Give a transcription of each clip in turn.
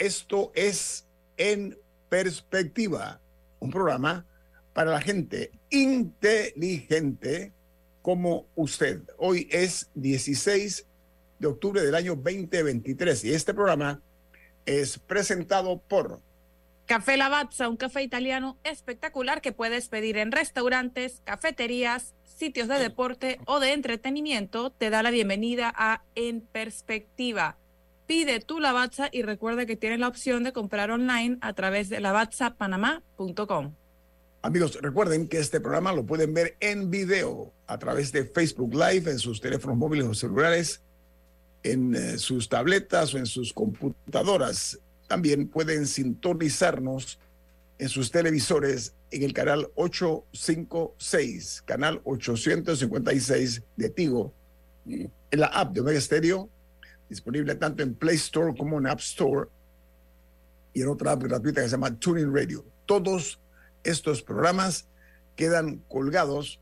Esto es En Perspectiva, un programa para la gente inteligente como usted. Hoy es 16 de octubre del año 2023 y este programa es presentado por Café Lavazza, un café italiano espectacular que puedes pedir en restaurantes, cafeterías, sitios de deporte o de entretenimiento. Te da la bienvenida a En Perspectiva. Pide tu Lavazza y recuerda que tienes la opción de comprar online a través de lavazzapanamá.com. Amigos, recuerden que este programa lo pueden ver en video a través de Facebook Live en sus teléfonos móviles o celulares, en eh, sus tabletas o en sus computadoras. También pueden sintonizarnos en sus televisores en el canal 856, canal 856 de Tigo, en la app de Omega Stereo, disponible tanto en Play Store como en App Store y en otra app gratuita que se llama Tuning Radio. Todos estos programas quedan colgados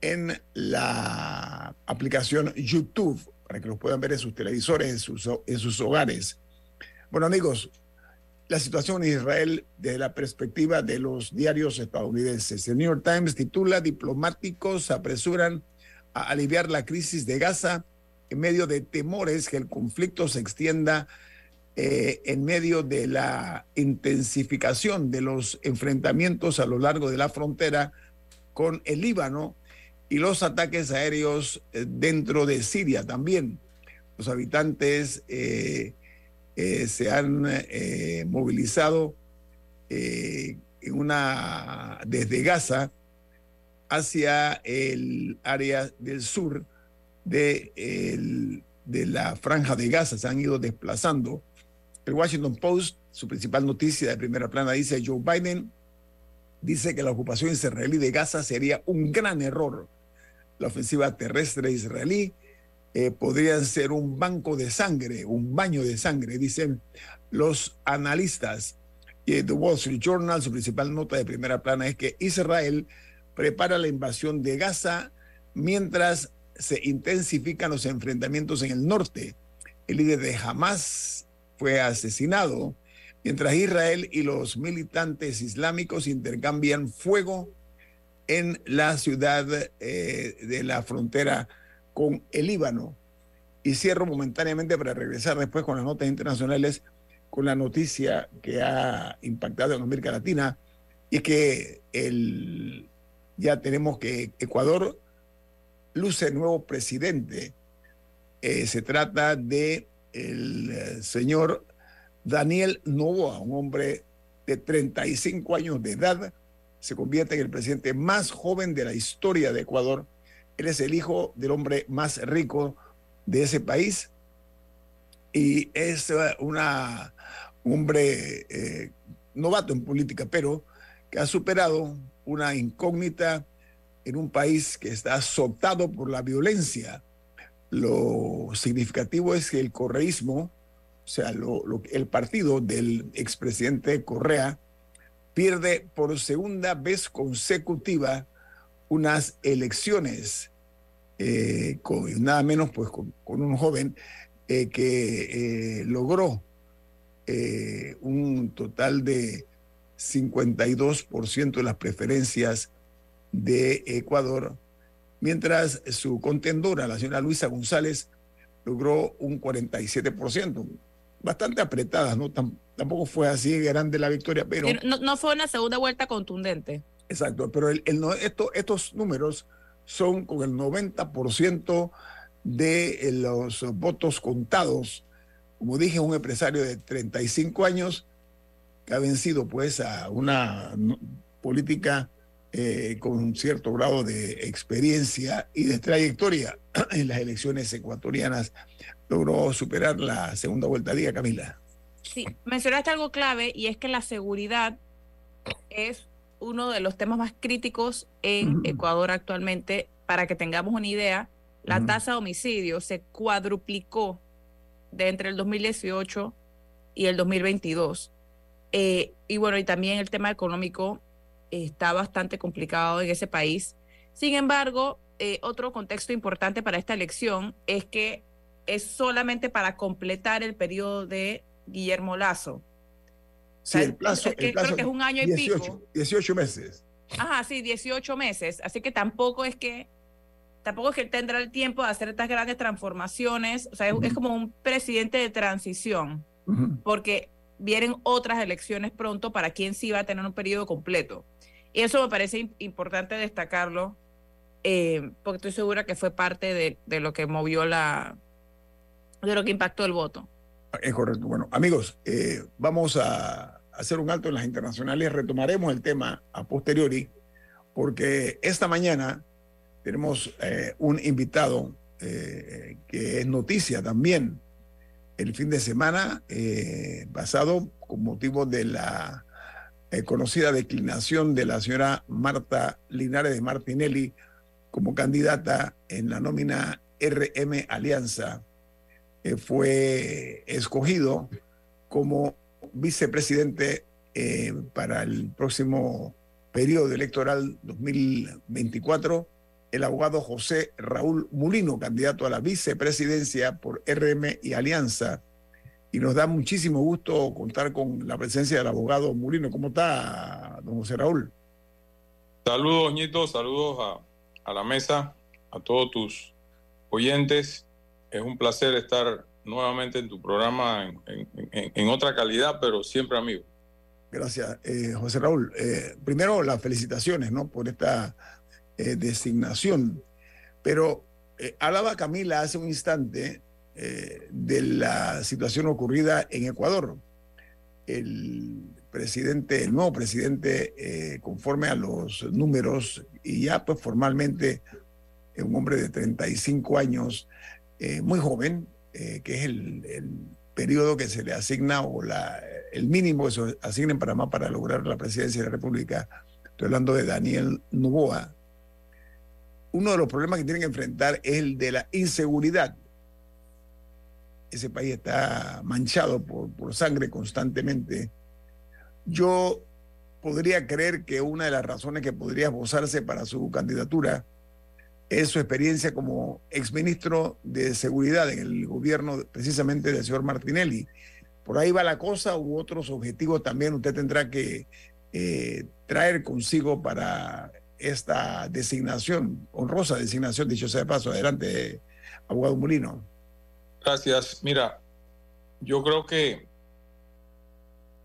en la aplicación YouTube para que los puedan ver en sus televisores, en sus, en sus hogares. Bueno amigos, la situación en Israel desde la perspectiva de los diarios estadounidenses. El New York Times titula Diplomáticos apresuran a aliviar la crisis de Gaza en medio de temores que el conflicto se extienda eh, en medio de la intensificación de los enfrentamientos a lo largo de la frontera con el Líbano y los ataques aéreos eh, dentro de Siria también. Los habitantes eh, se han movilizado una, desde Gaza hacia el área del sur de, de la franja de Gaza, se han ido desplazando el Washington Post, su principal noticia de primera plana, dice Joe Biden dice que la ocupación israelí de Gaza sería un gran error. La ofensiva terrestre israelí eh, podría ser un banco de sangre, un baño de sangre, dicen los analistas. Y The Wall Street Journal, su principal nota de primera plana es que Israel prepara la invasión de Gaza mientras se intensifican los enfrentamientos en el norte. El líder de Hamas, fue asesinado, mientras Israel y los militantes islámicos intercambian fuego en la ciudad eh, de la frontera con el Líbano. Y cierro momentáneamente para regresar después con las notas internacionales, con la noticia que ha impactado en América Latina y que el, ya tenemos que Ecuador luce nuevo presidente. Eh, se trata de el eh, señor Daniel Novoa, un hombre de 35 años de edad, se convierte en el presidente más joven de la historia de Ecuador. Él es el hijo del hombre más rico de ese país y es eh, una, un hombre novato en política, pero que ha superado una incógnita en un país que está azotado por la violencia lo significativo es que el correísmo, o sea, el partido del expresidente Correa, pierde por segunda vez consecutiva unas elecciones eh, con nada menos pues con, un joven eh, que eh, logró un total de 52% de las preferencias de Ecuador mientras su contendora, la señora Luisa González, logró un 47%. Bastante apretadas, ¿no? tampoco fue así grande la victoria, pero... No, no fue una segunda vuelta contundente. Exacto, pero el, el, esto, estos números son con el 90% de eh, los votos contados. Como dije, un empresario de 35 años que ha vencido pues a una política eh, con un cierto grado de experiencia y de trayectoria en las elecciones ecuatorianas, logró superar la segunda vuelta. Diga, Camila. Sí, mencionaste algo clave y es que la seguridad es uno de los temas más críticos en Ecuador actualmente. Para que tengamos una idea, la tasa de homicidio se cuadruplicó de entre el 2018 y el 2022. Eh, y bueno, y también el tema económico está bastante complicado en ese país. Sin embargo, eh, otro contexto importante para esta elección es que es solamente para completar el periodo de Guillermo Lazo. Sí, el plazo, creo que es un año y pico. 18 meses. Ajá, sí, 18 meses. Así que tampoco es que tampoco es que él tendrá el tiempo de hacer estas grandes transformaciones. O sea, es, como un presidente de transición, porque vienen otras elecciones pronto para quien sí va a tener un periodo completo. Y eso me parece importante destacarlo, eh, porque estoy segura que fue parte de, de, lo que movió la, de lo que impactó el voto. Es correcto. Bueno, amigos, eh, vamos a hacer un alto en las internacionales. Retomaremos el tema a posteriori, porque esta mañana tenemos eh, un invitado eh, que es noticia también el fin de semana eh, pasado con motivo de la conocida declinación de la señora Marta Linares de Martinelli como candidata en la nómina RM Alianza. fue escogido como vicepresidente para el próximo periodo electoral 2024 el abogado José Raúl Mulino, candidato a la vicepresidencia por RM y Alianza. Y nos da muchísimo gusto contar con la presencia del abogado Mulino. ¿Cómo está, don José Raúl? Saludos, Ñito, saludos a, la mesa, a todos tus oyentes. Es un placer estar nuevamente en tu programa en, otra calidad, pero siempre amigo. Gracias, eh, José Raúl. Eh, primero, las felicitaciones ¿no? por esta eh, designación. Pero eh, hablaba Camila hace un instante eh, de la situación ocurrida en Ecuador. El presidente, el nuevo presidente, conforme a los números, y ya pues formalmente un hombre de 35 años, muy joven, que es el, periodo que se le asigna o la, el mínimo que se asigna en Panamá para lograr la presidencia de la República. Estoy hablando de Daniel Novoa, uno de los problemas que tienen que enfrentar es el de la inseguridad. Ese país está manchado por, sangre constantemente. Yo podría creer que una de las razones que podría esbozarse para su candidatura es su experiencia como exministro de Seguridad en el gobierno precisamente del señor Martinelli. Por ahí va la cosa u otros objetivos también usted tendrá que eh, traer consigo para esta designación, honrosa designación, dicho sea de paso. Adelante, abogado Molino. Gracias. Mira, yo creo que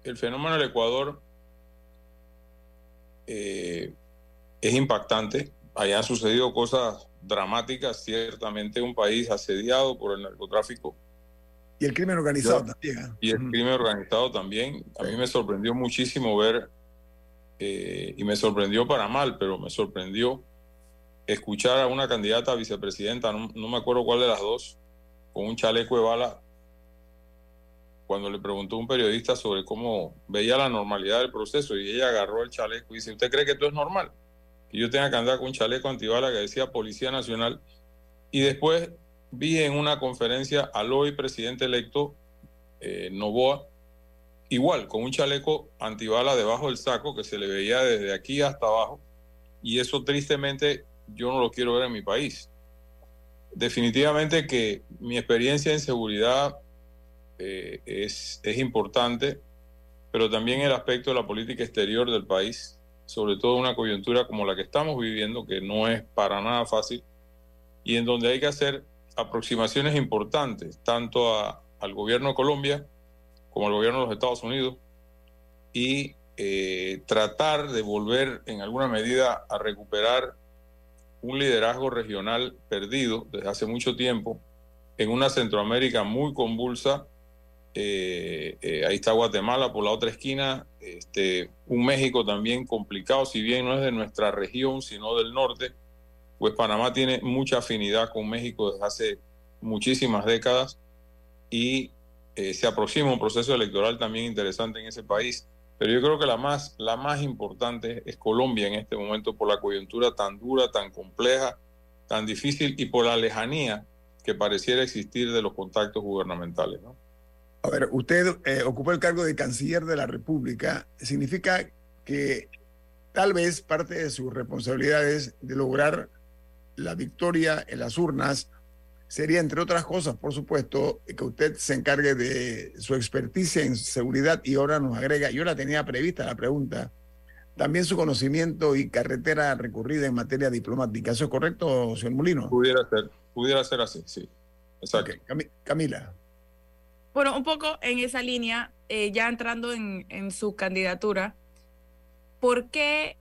el fenómeno del Ecuador eh, es impactante. Allá han sucedido cosas dramáticas, ciertamente un país asediado por el narcotráfico. Y el crimen organizado también. ¿eh? Y el crimen organizado también. A mí me sorprendió muchísimo ver eh, y me sorprendió para mal, pero me sorprendió escuchar a una candidata a vicepresidenta, no, me acuerdo cuál de las dos, con un chaleco de bala, cuando le preguntó un periodista sobre cómo veía la normalidad del proceso y ella agarró el chaleco y dice, ¿usted cree que esto es normal? Que yo tenga que andar con un chaleco antibala que decía Policía Nacional. Y después vi en una conferencia al hoy presidente electo, eh, Novoa, igual, con un chaleco antibala debajo del saco que se le veía desde aquí hasta abajo. Y eso tristemente yo no lo quiero ver en mi país. Definitivamente que mi experiencia en seguridad eh, es, es importante, pero también el aspecto de la política exterior del país. sobre todo una coyuntura como la que estamos viviendo, que no es para nada fácil, y en donde hay que hacer aproximaciones importantes, tanto a- al gobierno de Colombia como al gobierno de los Estados Unidos, y eh, tratar de volver en alguna medida a recuperar un liderazgo regional perdido desde hace mucho tiempo en una Centroamérica muy convulsa. Eh, eh, ahí está Guatemala por la otra esquina, este, un México también complicado, si bien no es de nuestra región, sino del norte, pues Panamá tiene mucha afinidad con México desde hace muchísimas décadas y eh, se aproxima un proceso electoral también interesante en ese país. Pero yo creo que la más, la más importante es Colombia en este momento por la coyuntura tan dura, tan compleja, tan difícil y por la lejanía que pareciera existir de los contactos gubernamentales. A ver, usted eh, ocupó el cargo de canciller de la República. Significa que tal vez parte de sus responsabilidades de lograr la victoria en las urnas sería, entre otras cosas, por supuesto, que usted se encargue de su experticia en seguridad y ahora nos agrega, yo la tenía prevista la pregunta, también su conocimiento y carretera recorrida en materia diplomática. ¿Eso es correcto, señor Molino? Pudiera ser, pudiera ser así, sí. Exacto. Ok, Cami- Camila. Bueno, un poco en esa línea, eh, ya entrando en, en su candidatura, ¿por qué,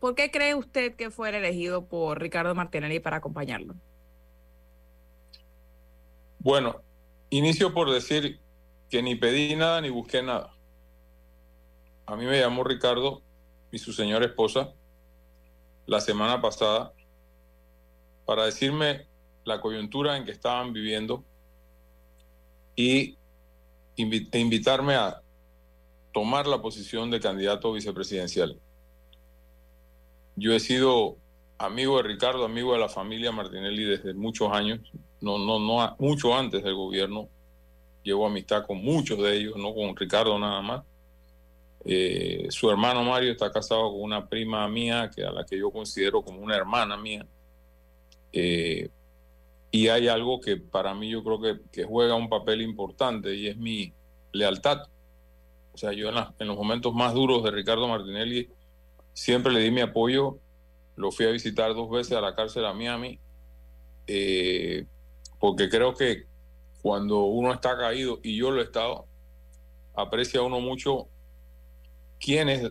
¿por qué cree usted que fuera elegido por Ricardo Martinelli para acompañarlo? Bueno, inicio por decir que ni pedí nada ni busqué nada. A mí me llamó Ricardo y su señora esposa la semana pasada para decirme la coyuntura en que estaban viviendo y invi- invitarme a tomar la posición de candidato vicepresidencial. Yo he sido amigo de Ricardo, amigo de la familia Martinelli desde muchos años, no, no, no, mucho antes del gobierno. Llevo amistad con muchos de ellos, no con Ricardo nada más. Eh, su hermano Mario está casado con una prima mía, que a la que yo considero como una hermana mía. Eh, y hay algo que para mí yo creo que, juega un papel importante y es mi lealtad. O sea, yo en los momentos más duros de Ricardo Martinelli siempre le di mi apoyo. Lo fui a visitar dos veces a la cárcel a Miami, eh, porque creo que cuando uno está caído, y yo lo he estado, aprecia uno mucho quienes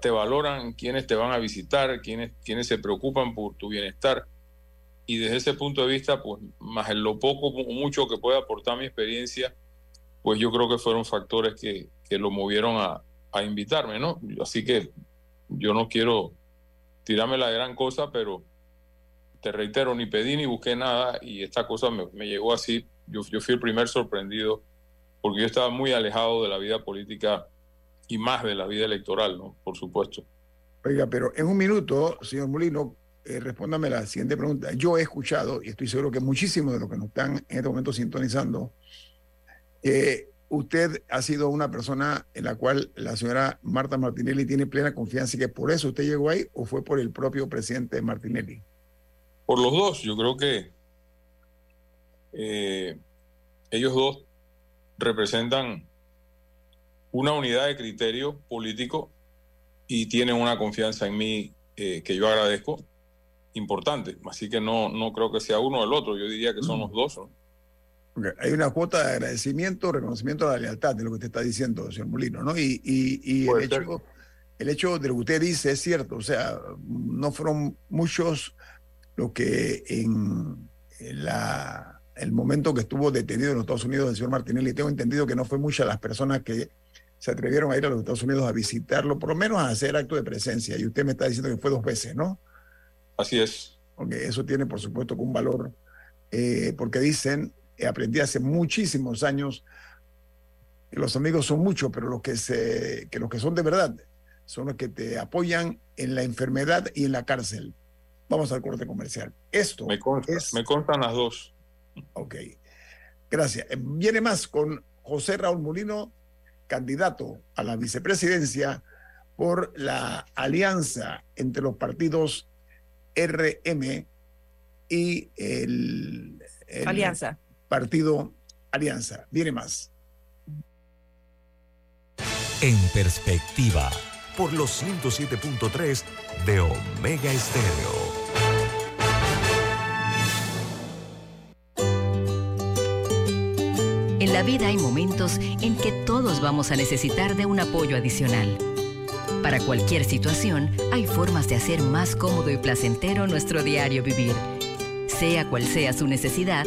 te valoran, quienes te van a visitar, quienes, quienes se preocupan por tu bienestar. Y desde ese punto de vista, pues más en lo poco o mucho que pueda aportar mi experiencia, pues yo creo que fueron factores que, que lo movieron a, a invitarme, ¿no? Así que yo no quiero tirarme la gran cosa, pero te reitero, ni pedí ni busqué nada y esta cosa me, me llegó así. Yo, yo fui el primer sorprendido porque yo estaba muy alejado de la vida política y más de la vida electoral, ¿no? Por supuesto. Oiga, pero en un minuto, señor Molino, eh, respóndame la siguiente pregunta. Yo he escuchado, y estoy seguro que muchísimos de los que nos están en este momento sintonizando, que usted ha sido una persona en la cual la señora Marta Martinelli tiene plena confianza y que por eso usted llegó ahí o fue por el propio presidente Martinelli. Por los dos, yo creo que eh, ellos dos representan una unidad de criterio político y tienen una confianza en mí eh, que yo agradezco importante. Así que no, no creo que sea uno o el otro, yo diría que son los dos. ¿no? Porque hay una cuota de agradecimiento, reconocimiento a la lealtad de lo que usted está diciendo, señor Molino, ¿no? Y, y, y el, ser. hecho, el hecho de lo que usted dice es cierto, o sea, no fueron muchos los que en, la, el momento que estuvo detenido en los Estados Unidos el señor Martinelli, tengo entendido que no fue muchas las personas que se atrevieron a ir a los Estados Unidos a visitarlo, por lo menos a hacer acto de presencia, y usted me está diciendo que fue dos veces, ¿no? Así es. porque eso tiene por supuesto que un valor, eh, porque dicen, aprendí hace muchísimos años, que los amigos son muchos, pero los que, se, que los que son de verdad son los que te apoyan en la enfermedad y en la cárcel. Vamos al corte comercial. Esto Me, consta- es... me constan las dos. Ok. Gracias. Eh, Viene más con José Raúl Molino, candidato a la vicepresidencia por la alianza entre los partidos RM y el, el Alianza. Partido Alianza. Viene más. En perspectiva, por los 107.3 de Omega Estéreo. En la vida hay momentos en que todos vamos a necesitar de un apoyo adicional. Para cualquier situación, hay formas de hacer más cómodo y placentero nuestro diario vivir. Sea cual sea su necesidad,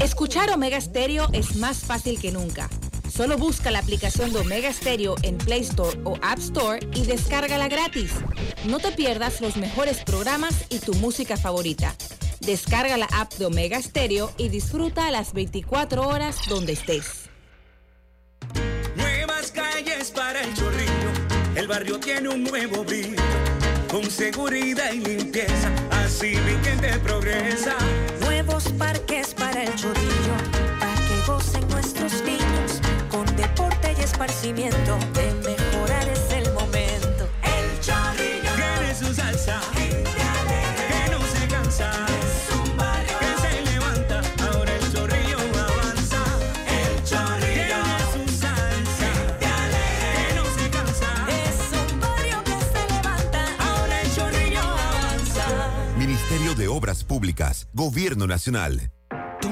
Escuchar Omega Stereo es más fácil que nunca. Solo busca la aplicación de Omega Stereo en Play Store o App Store y descárgala gratis. No te pierdas los mejores programas y tu música favorita. Descarga la app de Omega Stereo y disfruta las 24 horas donde estés. Nuevas calles para el chorrillo, el barrio tiene un nuevo brillo, con seguridad y limpieza, así mi gente progresa. Nuevos parques para el chorrillo, para que gocen nuestros niños, con deporte y esparcimiento, de mejorar el Gobierno Nacional.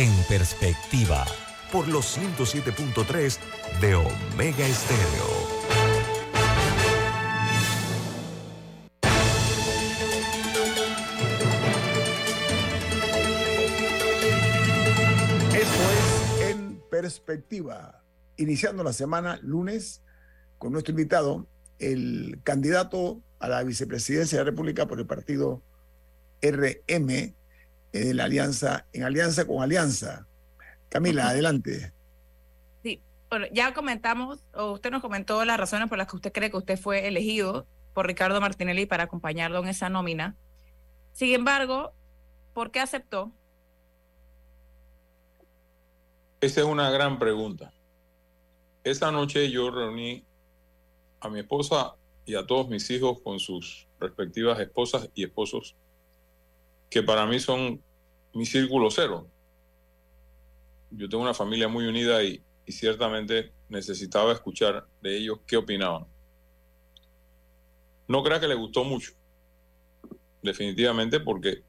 En perspectiva, por los 107.3 de Omega Estéreo. Esto es En Perspectiva. Iniciando la semana lunes con nuestro invitado, el candidato a la vicepresidencia de la República por el partido RM de la alianza, en alianza con Alianza. Camila, adelante. Sí, bueno, ya comentamos, o usted nos comentó las razones por las que usted cree que usted fue elegido por Ricardo Martinelli para acompañarlo en esa nómina. Sin embargo, ¿por qué aceptó? Esa es una gran pregunta. Esa noche yo reuní a mi esposa y a todos mis hijos con sus respectivas esposas y esposos, que para mí son mi círculo cero. Yo tengo una familia muy unida y, ciertamente necesitaba escuchar de ellos qué opinaban. No crea que le gustó mucho, definitivamente, porque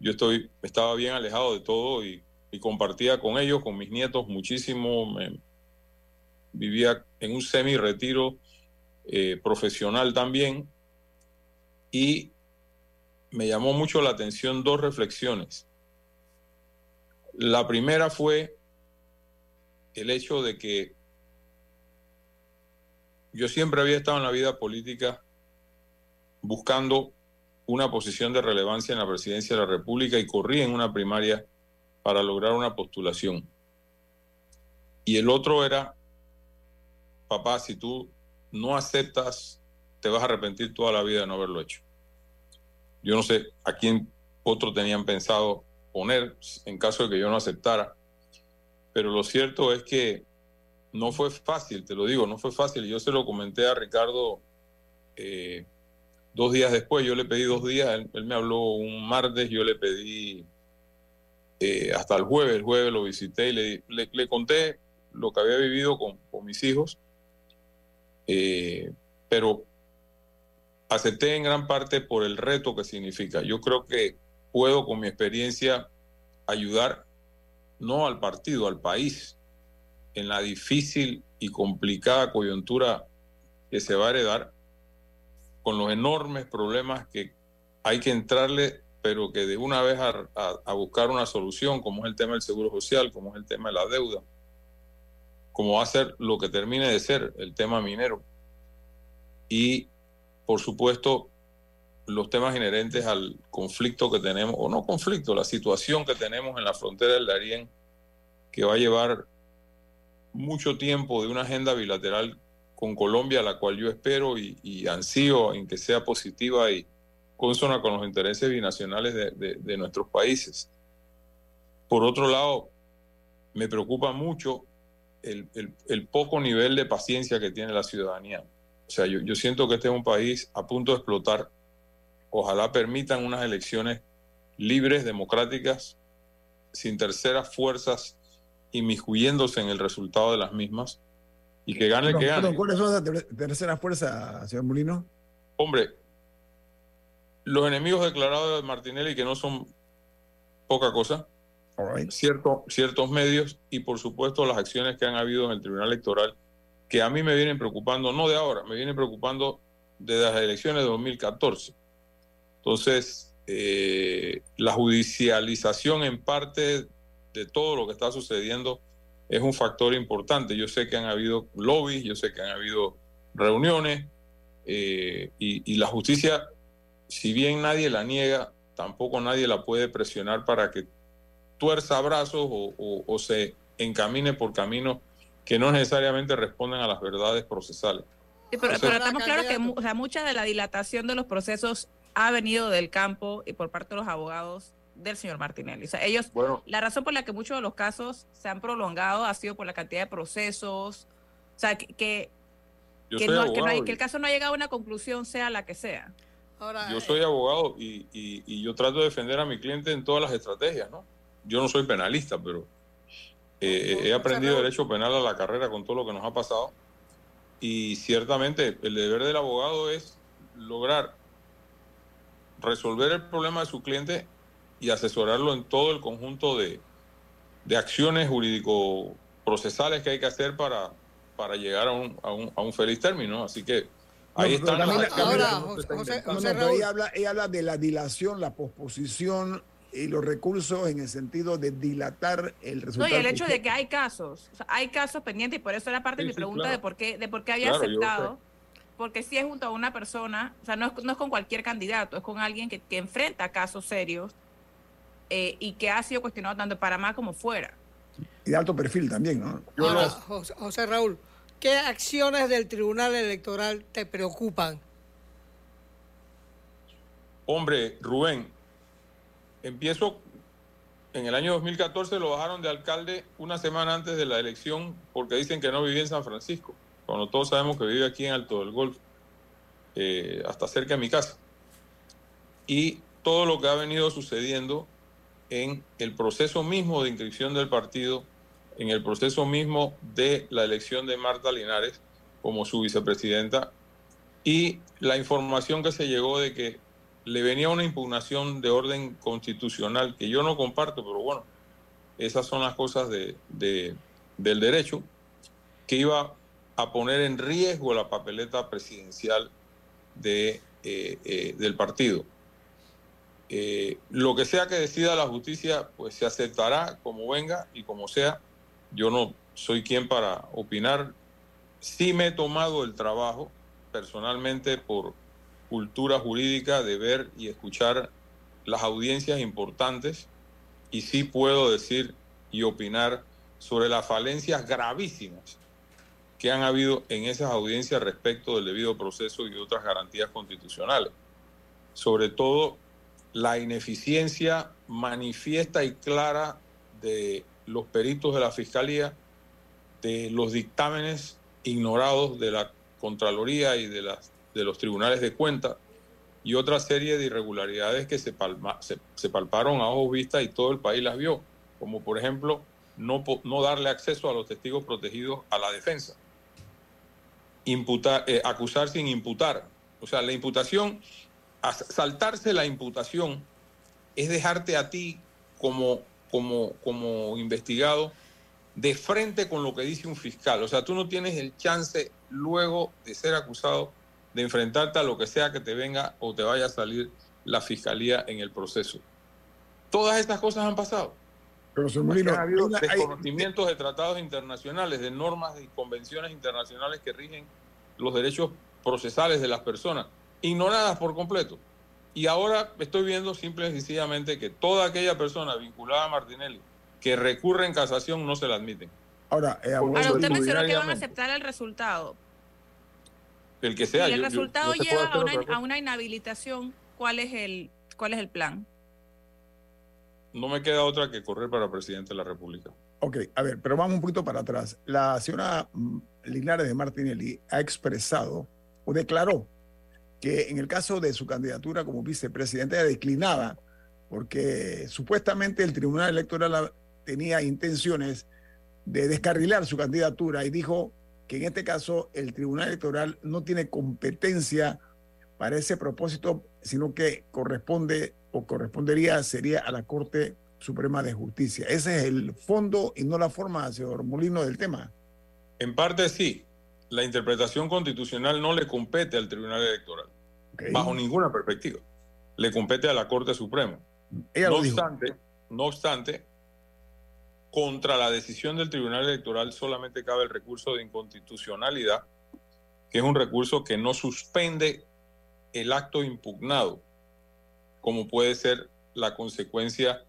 yo estoy, estaba bien alejado de todo y, compartía con ellos, con mis nietos muchísimo. vivía en un semi-retiro eh, profesional también y me llamó mucho la atención dos reflexiones. La primera fue el hecho de que yo siempre había estado en la vida política buscando una posición de relevancia en la presidencia de la República y corrí en una primaria para lograr una postulación. Y el otro era, papá, si tú no aceptas, te vas a arrepentir toda la vida de no haberlo hecho. Yo no sé a quién otro tenían pensado poner en caso de que yo no aceptara, pero lo cierto es que no fue fácil, te lo digo, no fue fácil. Yo se lo comenté a Ricardo eh, dos días después, yo le pedí dos días, él, me habló un martes, yo le pedí eh, hasta el jueves, el jueves lo visité y le, le, le conté lo que había vivido con, con mis hijos, eh, pero acepté en gran parte por el reto que significa. Yo creo que puedo con mi experiencia ayudar no al partido, al país, en la difícil y complicada coyuntura que se va a heredar con los enormes problemas que hay que entrarle, pero que de una vez a, buscar una solución, como es el tema del seguro social, como es el tema de la deuda, como va a ser lo que termine de ser el tema minero. Y, por supuesto, los temas inherentes al conflicto que tenemos, o no conflicto, la situación que tenemos en la frontera del Darién, que va a llevar mucho tiempo de una agenda bilateral con Colombia, la cual yo espero y, y ansío en que sea positiva y consona con los intereses binacionales de, nuestros países. Por otro lado, me preocupa mucho el, el- el poco nivel de paciencia que tiene la ciudadanía. O sea, yo, yo siento que este es un país a punto de explotar. Ojalá permitan unas elecciones libres, democráticas, sin terceras fuerzas inmiscuyéndose en el resultado de las mismas y que gane el Perdón, que gane. ¿Cuáles son las ter- terceras fuerzas, señor Molino? Hombre, los enemigos declarados de Martinelli, que no son poca cosa, cierto, ciertos medios y por supuesto las acciones que han habido en el Tribunal Electoral, que a mí me vienen preocupando, no de ahora, me vienen preocupando desde las elecciones de 2014. Entonces, eh, la judicialización en parte de todo lo que está sucediendo es un factor importante. Yo sé que han habido lobbies, yo sé que han habido reuniones eh, y, y la justicia, si bien nadie la niega, tampoco nadie la puede presionar para que tuerza brazos o, o- o se encamine por caminos que no necesariamente responden a las verdades procesales. Sí, pero, O sea- pero estamos claros que o sea, mucha de la dilatación de los procesos ha venido del campo y por parte de los abogados del señor Martinelli. O sea, ellos, Bueno. la razón por la que muchos de los casos se han prolongado ha sido por la cantidad de procesos, o sea, que, que, que no- que no hay- que el caso no ha llegado a una conclusión, sea la que sea. Yo soy abogado y, y- y yo trato de defender a mi cliente en todas las estrategias, ¿no? Yo no soy penalista, pero eh, he aprendido derecho penal a la carrera con todo lo que nos ha pasado. Y ciertamente el deber del abogado es lograr resolver el problema de su cliente y asesorarlo en todo el conjunto de, de acciones jurídico-procesales que hay que hacer para, para llegar a un, a un, a un feliz término. Así que ahí No, está No, inventando. no, pero ella habla, ella habla de la dilación, la posposición y los recursos en el sentido de dilatar el No, resultado. y el hecho de que hay casos, o sea, hay casos pendientes y por eso era parte de mi sí, pregunta claro. de por qué, de por qué había Claro, yo aceptado. Porque si es junto a una persona, o sea, no es, no es con cualquier candidato, es con alguien que, que enfrenta casos serios eh, y que ha sido cuestionado tanto para más como fuera. Y de alto perfil también, ¿no? Ahora, José, José Raúl, ¿qué acciones del Tribunal Electoral te preocupan? Hombre, Rubén, empiezo en el año 2014 lo bajaron de alcalde una semana antes de la elección porque dicen que no vivía en San Francisco, cuando todos sabemos que vive aquí en Alto del Golfo, eh, hasta cerca de mi casa. Y todo lo que ha venido sucediendo en el proceso mismo de inscripción del partido, en el proceso mismo de la elección de Marta Linares como su vicepresidenta y la información que se llegó de que le venía una impugnación de orden constitucional que yo no comparto, pero bueno, esas son las cosas de, de- del derecho, que iba a poner en riesgo la papeleta presidencial de, eh, eh, del partido. Eh, lo que sea que decida la justicia, pues se aceptará como venga y como sea. Yo no soy quien para opinar. Sí me he tomado el trabajo personalmente por cultura jurídica de ver y escuchar las audiencias importantes y sí puedo decir y opinar sobre las falencias gravísimas que han habido en esas audiencias respecto del debido proceso y otras garantías constitucionales. Sobre todo la ineficiencia manifiesta y clara de los peritos de la Fiscalía, de los dictámenes ignorados de la Contraloría y de, las, de los tribunales de cuenta y otra serie de irregularidades que se, palparon a ojos vista y todo el país las vio, como por ejemplo no, no darle acceso a los testigos protegidos a la defensa, imputar, eh, acusar sin imputar. O sea, la imputación, saltarse la imputación es dejarte a ti como, como, como investigado de frente con lo que dice un fiscal. O sea, tú no tienes el chance luego de ser acusado de enfrentarte a lo que sea que te venga o te vaya a salir la fiscalía en el proceso. Todas estas cosas han pasado. Pero, ha habido desconocimientos de tratados internacionales, de normas y convenciones internacionales que rigen los derechos procesales de las personas, ignoradas por completo. Y ahora estoy viendo simple y sencillamente que toda aquella persona vinculada a Martinelli que recurre en casación no se la admiten. Ahora, eh, ahora usted mencionó que van a aceptar el resultado. El que sea. Si el resultado lleva a una, a una, inhabilitación, ¿cuál es el cuál es el plan? No me queda otra que correr para presidente de la República. Ok, a ver, pero vamos un poquito para atrás. La señora mm, Linares de Martinelli ha expresado o declaró que en el caso de su candidatura como vicepresidente declinaba porque supuestamente el Tribunal Electoral tenía intenciones de descarrilar su candidatura y dijo que en este caso el Tribunal Electoral no tiene competencia para ese propósito, sino que corresponde o correspondería sería a la Corte Suprema de Justicia. Ese es el fondo y no la forma, señor Molino, del tema. En parte sí. La interpretación constitucional no le compete al Tribunal Electoral, bajo ninguna perspectiva. Le compete a la Corte Suprema. no obstante, no obstante, contra la decisión del Tribunal Electoral solamente cabe el recurso de inconstitucionalidad, que es un recurso que no suspende el acto impugnado, como puede ser la consecuencia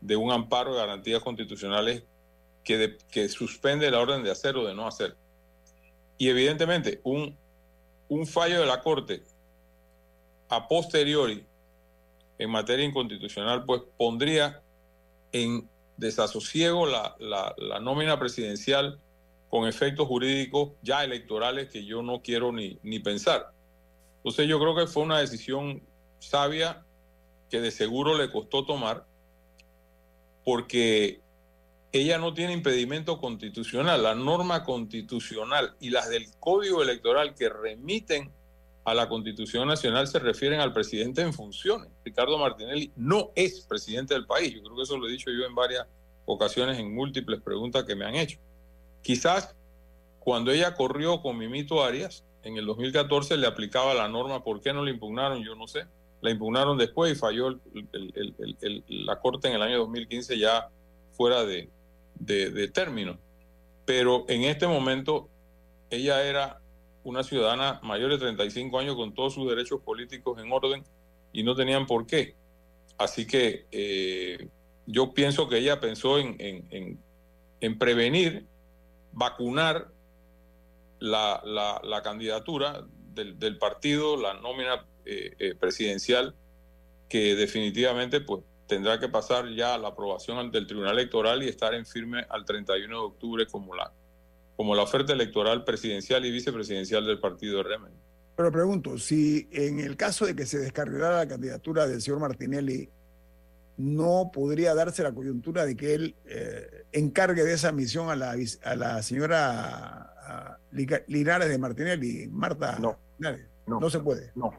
de un amparo de garantías constitucionales que, que suspende la orden de hacer o de no hacer. Y evidentemente, un, un fallo de la Corte a posteriori en materia inconstitucional, pues pondría en desasosiego la, la, nómina presidencial con efectos jurídicos ya electorales que yo no quiero ni, ni pensar. Entonces yo creo que fue una decisión sabia que de seguro le costó tomar porque ella no tiene impedimento constitucional. La norma constitucional y las del Código Electoral que remiten a la Constitución Nacional se refieren al presidente en funciones. Ricardo Martinelli no es presidente del país. Yo creo que eso lo he dicho yo en varias ocasiones, en múltiples preguntas que me han hecho. Quizás cuando ella corrió con Mimito Arias, en el 2014 le aplicaba la norma, ¿por qué no le impugnaron? Yo no sé. La impugnaron después y falló la Corte en el año 2015 ya fuera de, término. Pero en este momento ella era una ciudadana mayor de 35 años con todos sus derechos políticos en orden y no tenían por qué. Así que eh, yo pienso que ella pensó en, en, prevenir, vacunar la, la, candidatura del, del, partido, la nómina eh, eh, presidencial, que definitivamente pues, tendrá que pasar ya a la aprobación ante el Tribunal Electoral y estar en firme al 31 de octubre como la, como la oferta electoral presidencial y vicepresidencial del partido Remen. Pero pregunto, si en el caso de que se descarrilara la candidatura del señor Martinelli, no podría darse la coyuntura de que él eh, encargue de esa misión a la, a la señora Linares de Martinelli, Marta. No, no, se puede. No,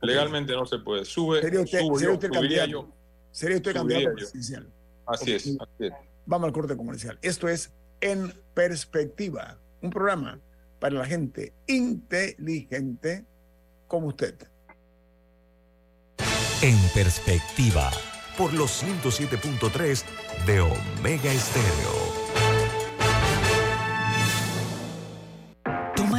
legalmente no se puede. Sube, sería usted, sería usted candidato, sería usted candidato presidencial. Así es, así es. Vamos al corte comercial. Esto es en perspectiva, un programa para la gente inteligente como usted. En perspectiva, por los 107.3 de Omega Estéreo.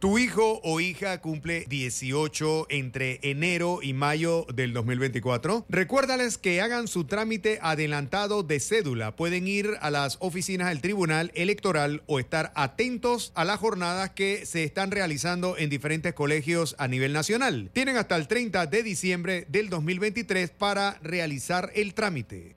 Tu hijo o hija cumple 18 entre enero y mayo del 2024. Recuérdales que hagan su trámite adelantado de cédula. Pueden ir a las oficinas del Tribunal Electoral o estar atentos a las jornadas que se están realizando en diferentes colegios a nivel nacional. Tienen hasta el 30 de diciembre del 2023 para realizar el trámite.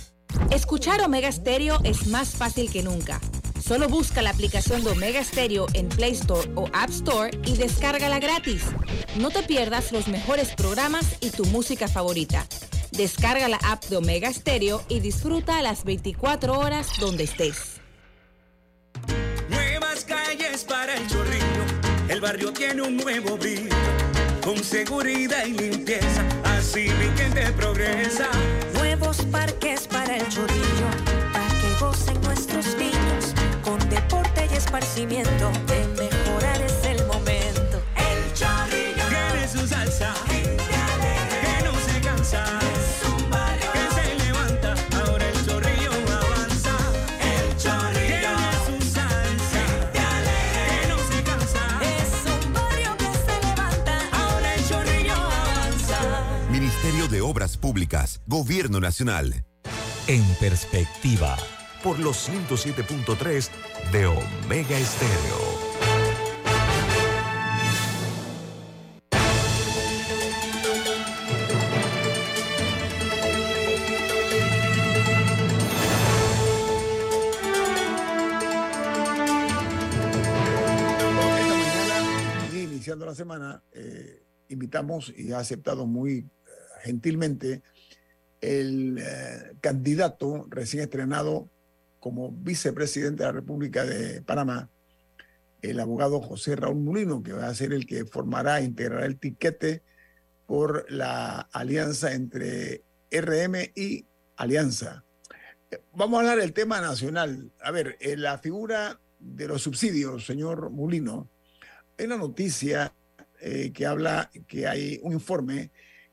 Escuchar Omega Stereo es más fácil que nunca. Solo busca la aplicación de Omega Stereo en Play Store o App Store y descárgala gratis. No te pierdas los mejores programas y tu música favorita. Descarga la app de Omega Stereo y disfruta las 24 horas donde estés. Nuevas calles para el chorrillo. El barrio tiene un nuevo brillo. Con seguridad y limpieza. Así mi gente progresa. Nuevos parques el chorrillo, para que gocen nuestros niños, con deporte y esparcimiento, de mejorar es el momento. El chorrillo Tiene su salsa. Que no se cansa. es un barrio, Que se levanta. Ahora el chorrillo avanza. el chorrillo Tiene su salsa. Que no se cansa. es un barrio que se levanta. Ahora el chorrillo avanza. Ministerio de Obras Públicas, Gobierno Nacional. En perspectiva, Por los 107.3 de Omega Estéreo. Esta mañana, y iniciando la semana, eh, invitamos y ha aceptado muy eh, gentilmente el eh, candidato recién estrenado como vicepresidente de la República de Panamá, el abogado José Raúl Mulino, que va a ser el que formará, integrará el tiquete por la alianza entre RM y Alianza. Vamos a hablar del tema nacional. A ver, eh, la figura de los subsidios, señor Mulino, hay una noticia eh, que habla que hay un informe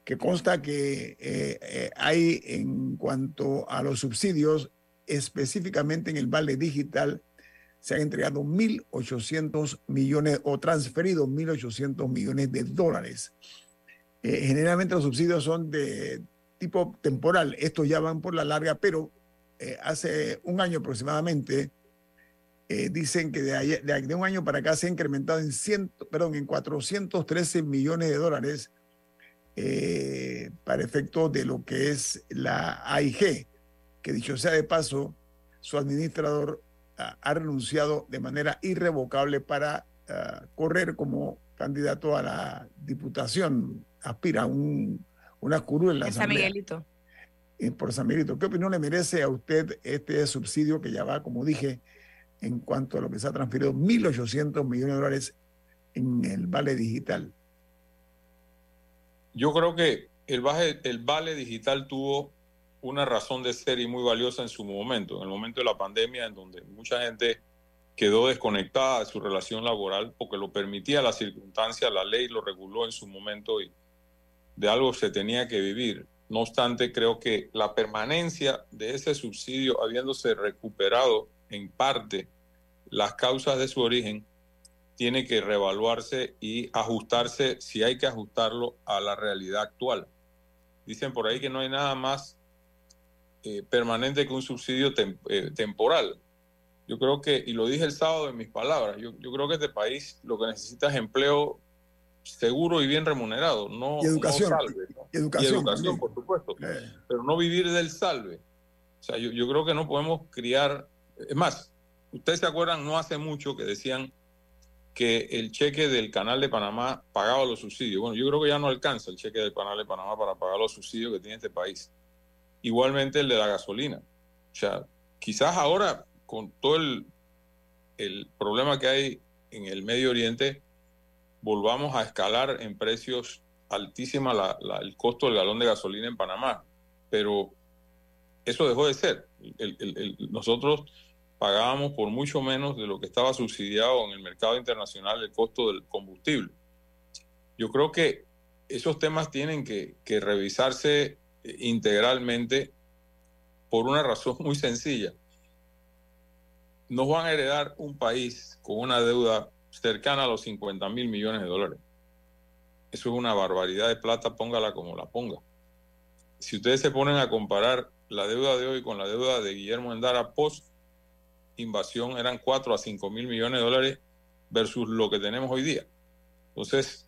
que consta que eh, eh, hay en cuanto a los subsidios, específicamente en el Vale Digital, se han entregado 1.800 millones o transferido 1.800 millones de dólares. Eh, generalmente los subsidios son de tipo temporal, estos ya van por la larga, pero hace un año aproximadamente dicen que de- de un año para acá se ha incrementado en, ciento, perdón, en 413 millones de dólares eh, para efecto de lo que es la AIG, que dicho sea de paso, su administrador ah, ha renunciado de manera irrevocable para ah, correr como candidato a la diputación, aspira a un, una curul en la San Miguelito. por San Miguelito. ¿Qué opinión le merece a usted este subsidio que ya va, como dije, en cuanto a lo que se ha transferido 1.800 millones de dólares en el Vale Digital? Yo creo que el, baje- el Vale Digital tuvo una razón de ser y muy valiosa en su momento, en el momento de la pandemia, en donde mucha gente quedó desconectada de su relación laboral porque lo permitía la circunstancia, la ley lo reguló en su momento y de algo se tenía que vivir. No obstante, creo que la permanencia de ese subsidio, habiéndose recuperado en parte las causas de su origen, tiene que reevaluarse y ajustarse, si hay que ajustarlo, a la realidad actual. Dicen por ahí que no hay nada más eh, permanente que un subsidio tem- eh, temporal. Yo creo que, y lo dije el sábado en mis palabras, yo, yo creo que este país lo que necesita es empleo seguro y bien remunerado, no, Y educación. no salve, ¿no? Y educación Y educación, también. por supuesto, Eh, pero no vivir del salve. O sea, yo, yo creo que no podemos criar, es más, ustedes se acuerdan no hace mucho que decían que el cheque del Canal de Panamá pagaba los subsidios. Bueno, yo creo que ya no alcanza el cheque del Canal de Panamá para pagar los subsidios que tiene este país. Igualmente el de la gasolina. O sea, quizás ahora con todo el, el problema que hay en el Medio Oriente, volvamos a escalar en precios altísima la- el costo del galón de gasolina en Panamá. Pero eso dejó de ser. Nosotros pagábamos por mucho menos de lo que estaba subsidiado en el mercado internacional el costo del combustible. Yo creo que esos temas tienen que, revisarse eh, integralmente por una razón muy sencilla. Nos van a heredar un país con una deuda cercana a los 50 mil millones de dólares. Eso es una barbaridad de plata, póngala como la ponga. Si ustedes se ponen a comparar la deuda de hoy con la deuda de Guillermo Endara post invasión, eran 4 a 5 mil millones de dólares versus lo que tenemos hoy día. Entonces,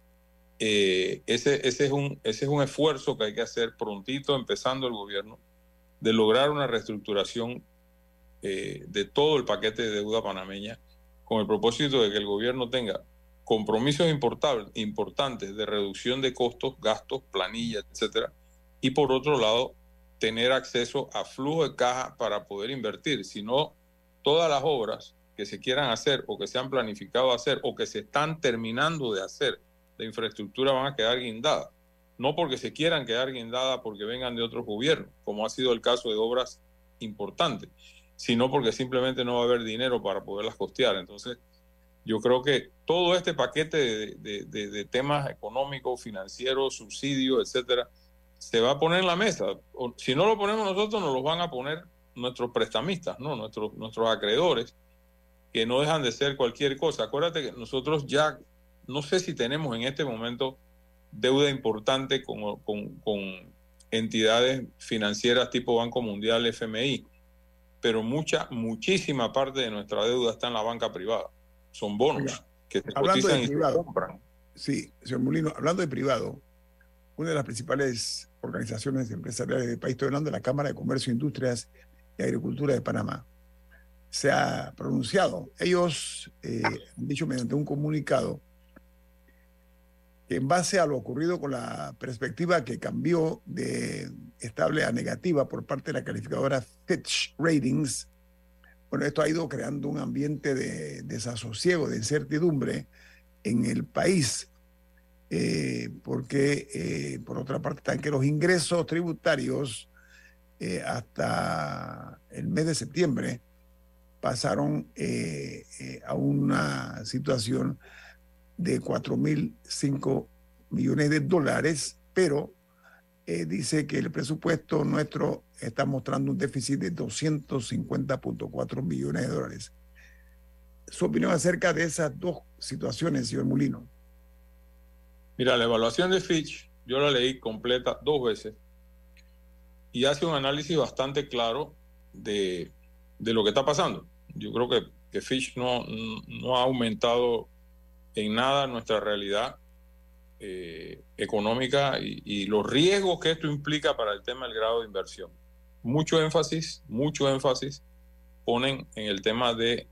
eh, ese, ese, es un, ese es un esfuerzo que hay que hacer prontito, empezando el gobierno, de lograr una reestructuración eh, de todo el paquete de deuda panameña con el propósito de que el gobierno tenga compromisos importantes de reducción de costos, gastos, planilla, etcétera, y por otro lado, tener acceso a flujo de caja para poder invertir. Si no, todas las obras que se quieran hacer o que se han planificado hacer o que se están terminando de hacer de infraestructura van a quedar guindadas. No porque se quieran quedar guindadas porque vengan de otros gobiernos, como ha sido el caso de obras importantes, sino porque simplemente no va a haber dinero para poderlas costear. Entonces, yo creo que todo este paquete de, temas económicos, financieros, subsidios, etcétera, se va a poner en la mesa. si no lo ponemos nosotros, nos lo van a poner nuestros prestamistas, ¿no? nuestros, nuestros acreedores, que no dejan de ser cualquier cosa. Acuérdate que nosotros ya, no sé si tenemos en este momento deuda importante con, con entidades financieras tipo Banco Mundial, FMI, pero mucha, muchísima parte de nuestra deuda está en la banca privada. Son bonos que se y privado, compran. Sí, señor Molino, hablando de privado, una de las principales organizaciones empresariales del país, estoy hablando de la Cámara de Comercio, Industrias Agricultura de Panamá, se ha pronunciado. Ellos eh, han dicho mediante un comunicado que en base a lo ocurrido con la perspectiva que cambió de estable a negativa por parte de la calificadora Fitch Ratings, bueno, esto ha ido creando un ambiente de desasosiego, de incertidumbre en el país, eh, porque eh, por otra parte están que los ingresos tributarios eh, hasta el mes de septiembre pasaron a una situación de 4.005 millones de dólares, pero dice que el presupuesto nuestro está mostrando un déficit de 250.4 millones de dólares. Su opinión acerca de esas dos situaciones, señor Mulino. Mira, la evaluación de Fitch, yo la leí completa dos veces y hace un análisis bastante claro de, lo que está pasando. Yo creo que, que Fitch no, no ha aumentado en nada nuestra realidad eh, económica y, y, los riesgos que esto implica para el tema del grado de inversión mucho énfasis, mucho énfasis ponen en el tema de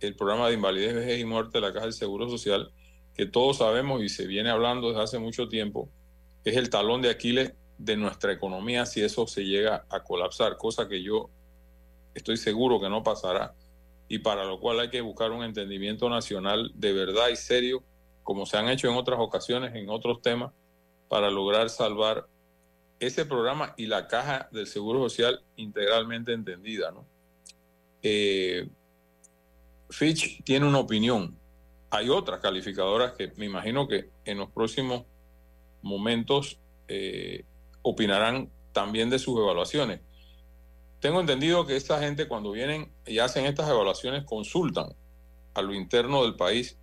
el programa de invalidez, vejez y muerte de la Caja del Seguro Social, que todos sabemos y se viene hablando desde hace mucho tiempo, es el talón de Aquiles de nuestra economía si eso se llega a colapsar, cosa que yo estoy seguro que no pasará y para lo cual hay que buscar un entendimiento nacional de verdad y serio, como se han hecho en otras ocasiones, en otros temas, para lograr salvar ese programa y la caja del Seguro Social integralmente entendida. ¿no? Eh, Fitch tiene una opinión. Hay otras calificadoras que me imagino que en los próximos momentos eh, opinarán también de sus evaluaciones. Tengo entendido que esta gente cuando vienen y hacen estas evaluaciones consultan a lo interno del país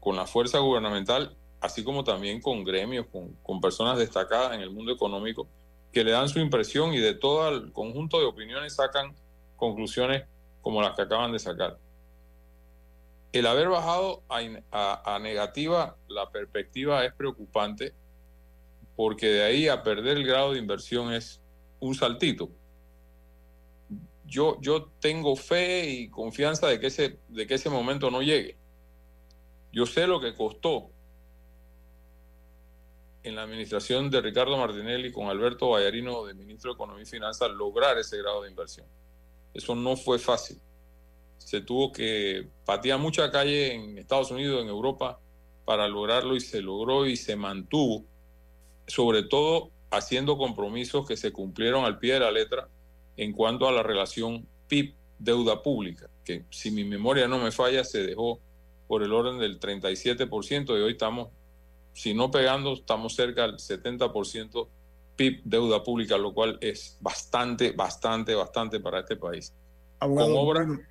con la fuerza gubernamental así como también con gremios, con, personas destacadas en el mundo económico, que le dan su impresión y de todo el conjunto de opiniones sacan conclusiones como las que acaban de sacar. El haber bajado a, negativa la perspectiva es preocupante porque de ahí a perder el grado de inversión es un saltito. Yo, yo tengo fe y confianza de que, ese, de que ese momento no llegue. Yo sé lo que costó en la administración de Ricardo Martinelli con Alberto Vallarino de ministro de Economía y Finanzas lograr ese grado de inversión. Eso no fue fácil. Se tuvo que patear mucha calle en Estados Unidos, en Europa, para lograrlo y se logró y se mantuvo, sobre todo haciendo compromisos que se cumplieron al pie de la letra en cuanto a la relación PIB-deuda pública, que si mi memoria no me falla, se dejó por el orden del 37% y hoy estamos si no pegando, estamos cerca del 70% PIB, deuda pública, lo cual es bastante, bastante, bastante para este país. Abogado, Con obra- bueno,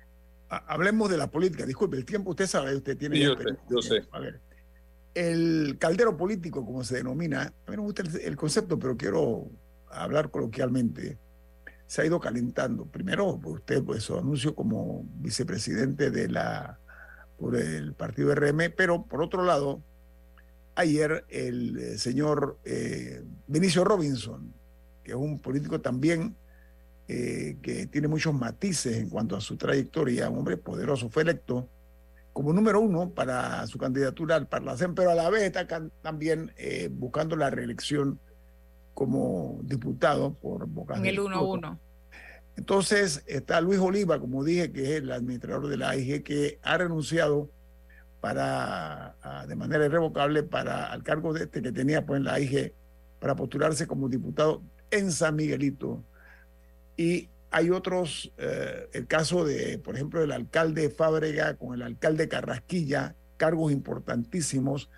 ha- hablemos de la política. Disculpe, el tiempo usted sabe, usted tiene. Sí, yo experiencia. sé, yo sé. A ver, el caldero político, como se denomina, a mí me gusta el, concepto, pero quiero hablar coloquialmente. Se ha ido calentando. Primero, pues, usted, pues, su anuncio como vicepresidente de la por el partido RM, pero por otro lado, ayer el eh, señor eh, Vinicio Robinson, que es un político también eh, que tiene muchos matices en cuanto a su trayectoria, un hombre poderoso, fue electo como número uno para su candidatura al Parlacén, pero a la vez está también eh, buscando la reelección como diputado por Bocas En el Toro. 1-1. Entonces está Luis Oliva, como dije, que es el administrador de la AIG, que ha renunciado para, a- de manera irrevocable para al cargo de este que tenía pues, en la AIG para postularse como diputado en San Miguelito. Y hay otros, eh, el caso de, por ejemplo, del alcalde Fábrega con el alcalde Carrasquilla, cargos importantísimos,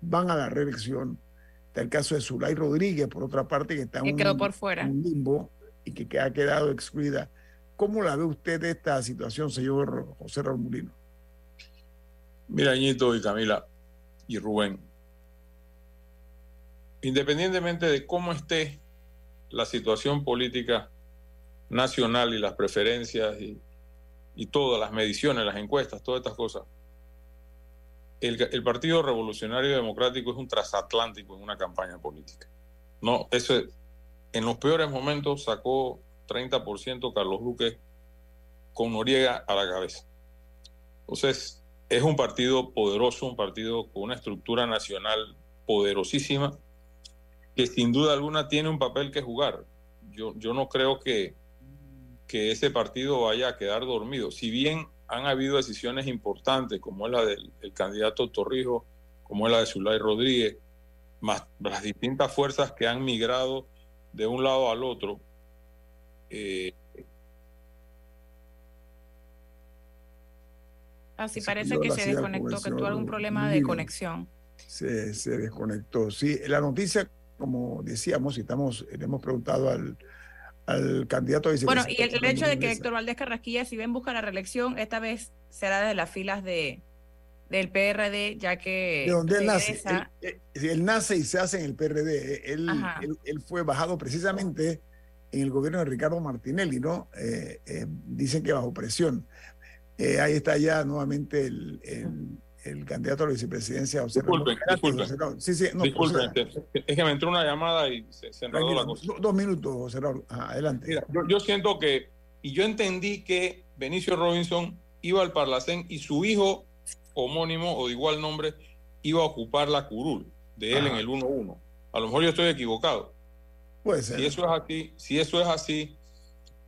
van a la reelección. Está el caso de Zulay Rodríguez, por otra parte, que está en un- quedó por fuera. un limbo y que, que ha quedado excluida. ¿Cómo la ve usted esta situación, señor José Raúl Mulino? Mira, Añito y Camila y Rubén, independientemente de cómo esté la situación política nacional y las preferencias y, y todas las mediciones, las encuestas, todas estas cosas, el, el Partido Revolucionario Democrático es un transatlántico en una campaña política. No, eso es- en los peores momentos sacó 30% Carlos Duque con Noriega a la cabeza. Entonces, es un partido poderoso, un partido con una estructura nacional poderosísima, que sin duda alguna tiene un papel que jugar. Yo, yo no creo que, que ese partido vaya a quedar dormido. Si bien han habido decisiones importantes, como es la del el candidato Torrijos, como es la de Zulay Rodríguez, más las distintas fuerzas que han migrado de un lado al otro, eh, Así Se parece que se desconectó, que tuvo algún problema de conexión. Se, se desconectó. Sí, la noticia, como decíamos, y estamos, le hemos preguntado al, al candidato a Bueno, y el, vicepresidente el hecho de que Héctor Valdés Carrasquilla, si bien busca la reelección, esta vez será desde las filas de del PRD, ya que de donde él nace. Él, él- él nace y se hace en el PRD. Él, él, él fue bajado precisamente en el gobierno de Ricardo Martinelli, ¿no? Eh, eh, dicen que bajo presión. Eh, ahí está ya nuevamente el, el, el candidato a la vicepresidencia, José. Disculpen, disculpen. José Raúl. Sí, sí, no, disculpen, es que me entró una llamada y se, se enredó tranquilo, la cosa. do- dos minutos, José Raúl. Ajá, adelante. Mira, yo, yo siento que, y yo entendí que Benicio Robinson iba al Parlacén y su hijo homónimo o de igual nombre iba a ocupar la curul de él en el 1-1. A lo mejor yo estoy equivocado. Puede ser. Si eso es así, si eso es así,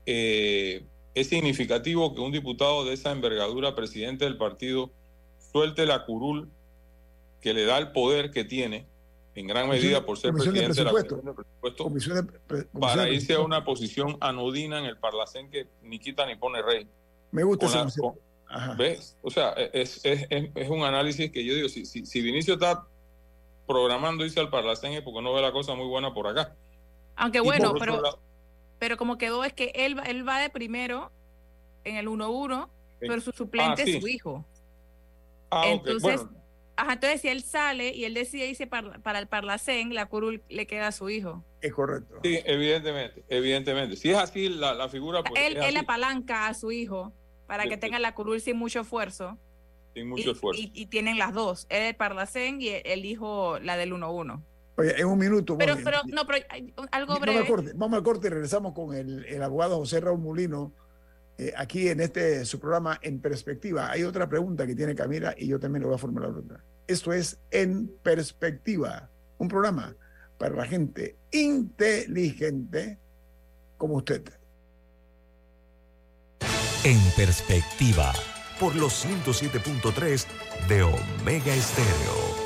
eh, es significativo que un diputado de esa envergadura, presidente del partido, suelte la curul que le da el poder que tiene, en gran Comisión medida por ser de presidente de la. Comisión de Presupuesto, Comisión de pre- comisión para de irse a una posición anodina en el Parlacén que ni quita ni pone rey. Me gusta Ajá. ¿Ves? O sea, es, es, es, es un análisis que yo digo, si, si, si Vinicio está programando irse al Parlacén es porque no ve la cosa muy buena por acá. Aunque Y bueno, pero, lado- pero como quedó es que él, va- él va de primero en el 1-1, pero su suplente Ah, sí. es su hijo. Ah, Entonces, bueno, ajá, entonces si él sale y él decide irse par- para el Parlacén, la curul le queda a su hijo. Es correcto. sí, evidentemente, evidentemente. Si es así la, la figura, pues él, él apalanca a su hijo para Sí, que sí. tenga la curul sin mucho esfuerzo. sin mucho y, esfuerzo. y- y tienen las dos, él el Parlacén y el, hijo la del 1-1. Oye, en un minuto. Pero, pero, no, pero algo Vamos breve. al corte, vamos al corte y regresamos con el, el abogado José Raúl Mulino eh, aquí en este su programa En Perspectiva. Hay otra pregunta que tiene Camila y yo también le voy a formular otra. Esto es En Perspectiva, un programa para la gente inteligente como usted. En perspectiva, por los 107.3 de Omega Estéreo.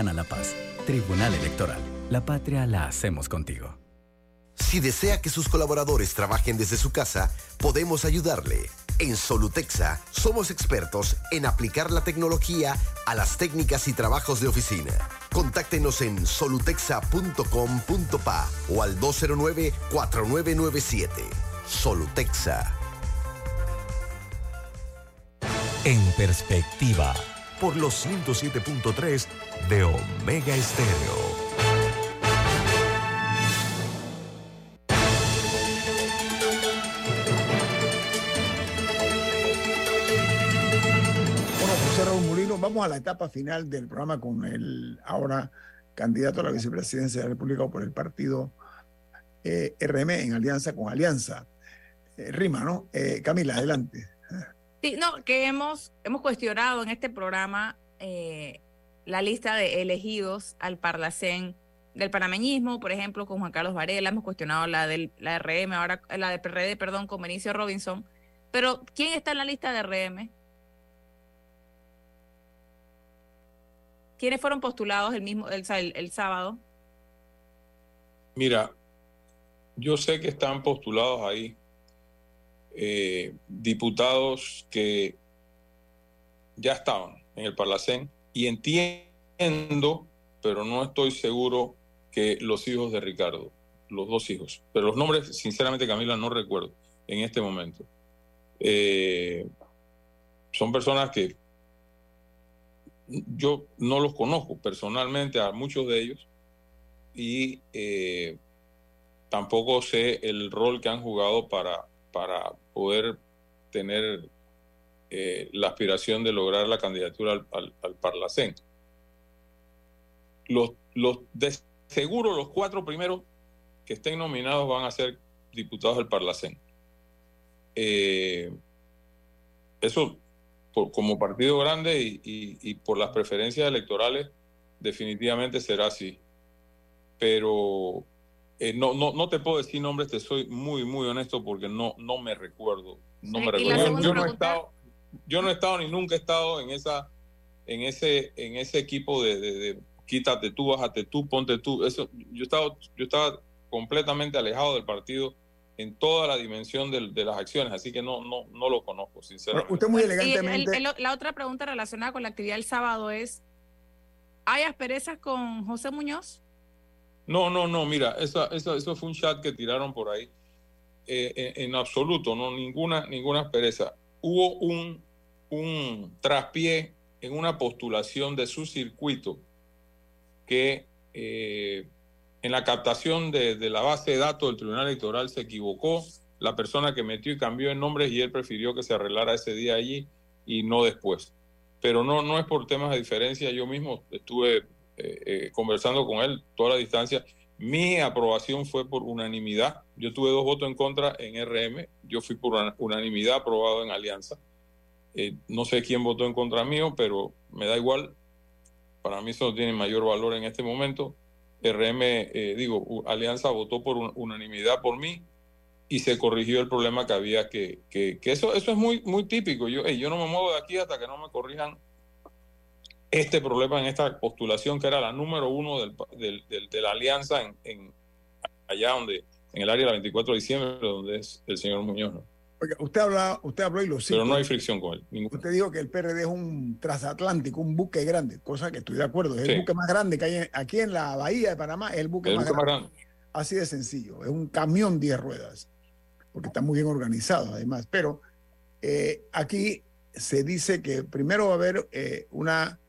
Gana la paz. Tribunal Electoral. La patria la hacemos contigo. Si desea que sus colaboradores trabajen desde su casa, podemos ayudarle. En Solutexa somos expertos en aplicar la tecnología a las técnicas y trabajos de oficina. Contáctenos en solutexa.com.pa o al 209-4997. Solutexa. En perspectiva. Por los 107.3 de Omega Estéreo. Bueno, José Raúl Molino, vamos a la etapa final del programa con el ahora candidato a la vicepresidencia de la República por el partido eh, RM en alianza con Alianza. Eh, rima, ¿no? Eh, Camila, adelante. Sí, no, que hemos, hemos cuestionado en este programa eh, la lista de elegidos al Parlacén del panameñismo, por ejemplo, con Juan Carlos Varela, hemos cuestionado la del la RM, ahora la de PRD, perdón, con Benicio Robinson. Pero, ¿quién está en la lista de RM? ¿Quiénes fueron postulados el mismo el, el- el sábado? Mira, yo sé que están postulados ahí eh, diputados que ya estaban en el Parlacén y entiendo, pero no estoy seguro que los hijos de Ricardo, los dos hijos, pero los nombres, sinceramente, Camila, no recuerdo en este momento. Eh, son personas que yo no los conozco personalmente a muchos de ellos y eh, tampoco sé el rol que han jugado para, para poder tener eh, la aspiración de lograr la candidatura al, al, Parlacén. Los, los de seguro los cuatro primeros que estén nominados van a ser diputados del Parlacén. Eh, eso por- como partido grande y- y por las preferencias electorales definitivamente será así. Pero eh, no, no, no te puedo decir nombres, te soy muy, muy honesto porque no, no me recuerdo. No me recuerdo. Yo, no he estado, yo no he estado ni nunca he estado en esa, en ese, en ese equipo de, de- de quítate tú, bájate tú, ponte tú. Eso, yo estaba, yo estaba completamente alejado del partido en toda la dimensión de, las acciones, así que no, no, no lo conozco, sinceramente. usted muy el- elegantemente. el- la otra pregunta relacionada con la actividad del sábado es, ¿hay asperezas con José Muñoz? No, no, no, mira, esa, esa- eso fue un chat que tiraron por ahí. Eh, en, en absoluto, no, ninguna, ninguna aspereza. Hubo un, un traspié en una postulación de su circuito que eh, en la captación de, de la base de datos del Tribunal Electoral se equivocó la persona que metió y cambió el nombre y él prefirió que se arreglara ese día allí y no después. Pero no, no es por temas de diferencia, yo mismo estuve eh, eh, conversando con él toda la distancia. Mi aprobación fue por unanimidad. Yo tuve dos votos en contra en RM, yo fui por una- unanimidad aprobado en Alianza. Eh, no sé quién votó en contra mío, pero me da igual. Para mí eso no tiene mayor valor en este momento. RM, digo, Alianza votó por un- unanimidad por mí y se corrigió el problema que había que, que, eso, eso es muy, muy típico. Yo, yo no me muevo de aquí hasta que no me corrijan este problema en esta postulación que era la número uno del, del- del- de la alianza en, en- allá donde, en el área del 24 de diciembre, donde es el señor Muñoz. ¿no? Oiga, usted, habla, usted habló y lo cito. Pero no hay fricción con él. Usted dijo que el PRD es un transatlántico, un buque grande, cosa que estoy de acuerdo. Es Sí. el buque más grande que hay aquí en la bahía de Panamá, es el buque, El más, buque más grande. Así de sencillo. Es un camión 10 ruedas, porque está muy bien organizado además. Pero eh, aquí se dice que primero va a haber eh, una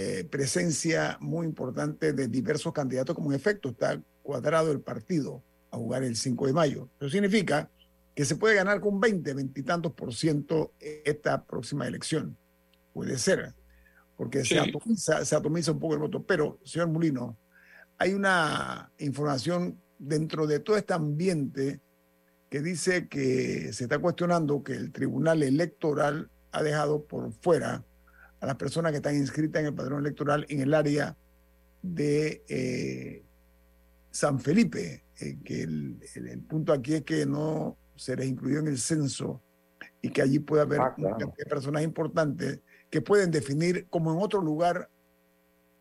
eh, presencia muy importante de diversos candidatos, como en efecto está cuadrado el partido a jugar el 5 de mayo. Eso significa que se puede ganar con 20, 20 y tantos por ciento esta próxima elección. Puede ser, porque se, atomiza, se atomiza un poco el voto. Pero, señor Mulino, hay una información dentro de todo este ambiente que dice que se está cuestionando que el Tribunal Electoral ha dejado por fuera a las personas que están inscritas en el padrón electoral en el área de eh, San Felipe, eh, que el, el- el punto aquí es que no se les incluyó en el censo y que allí puede haber Ah, claro. personas importantes que pueden definir como en otro lugar.